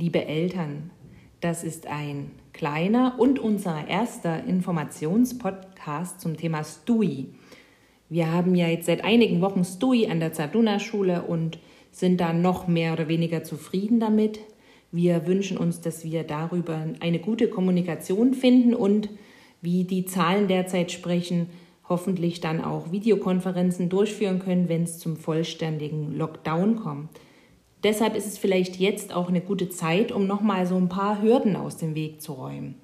Liebe Eltern, das ist ein kleiner und unser erster Informationspodcast zum Thema STUI. Wir haben ja jetzt seit einigen Wochen STUI an der Zaduna-Schule und sind da noch mehr oder weniger zufrieden damit. Wir wünschen uns, dass wir darüber eine gute Kommunikation finden und, wie die Zahlen derzeit sprechen, hoffentlich dann auch Videokonferenzen durchführen können, wenn es zum vollständigen Lockdown kommt. Deshalb ist es vielleicht jetzt auch eine gute Zeit, um nochmal so ein paar Hürden aus dem Weg zu räumen.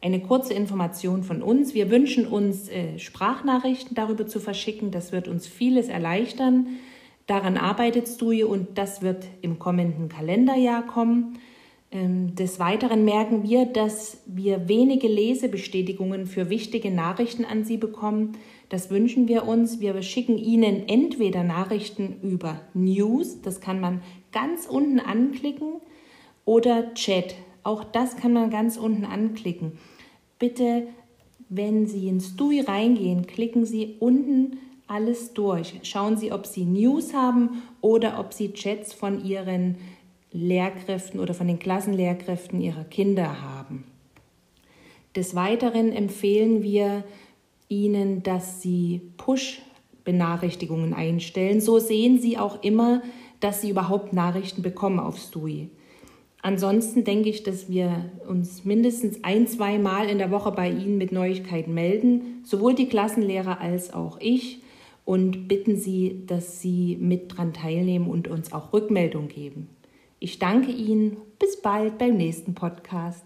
Eine kurze Information von uns. Wir wünschen uns, äh, Sprachnachrichten darüber zu verschicken. Das wird uns vieles erleichtern. Daran arbeitest du und das wird im kommenden Kalenderjahr kommen. Ähm, des Weiteren merken wir, dass wir wenige Lesebestätigungen für wichtige Nachrichten an Sie bekommen. Das wünschen wir uns. Wir schicken Ihnen entweder Nachrichten über News, das kann man ganz unten anklicken, oder Chat. Auch das kann man ganz unten anklicken. Bitte, wenn Sie ins DUI reingehen, klicken Sie unten alles durch. Schauen Sie, ob Sie News haben oder ob Sie Chats von Ihren Lehrkräften oder von den Klassenlehrkräften ihrer Kinder haben. Des Weiteren empfehlen wir Ihnen, dass Sie Push-Benachrichtigungen einstellen. So sehen Sie auch immer, dass Sie überhaupt Nachrichten bekommen auf STUI. Ansonsten denke ich, dass wir uns mindestens ein, zwei Mal in der Woche bei Ihnen mit Neuigkeiten melden, sowohl die Klassenlehrer als auch ich, und bitten Sie, dass Sie mit dran teilnehmen und uns auch Rückmeldung geben. Ich danke Ihnen. Bis bald beim nächsten Podcast.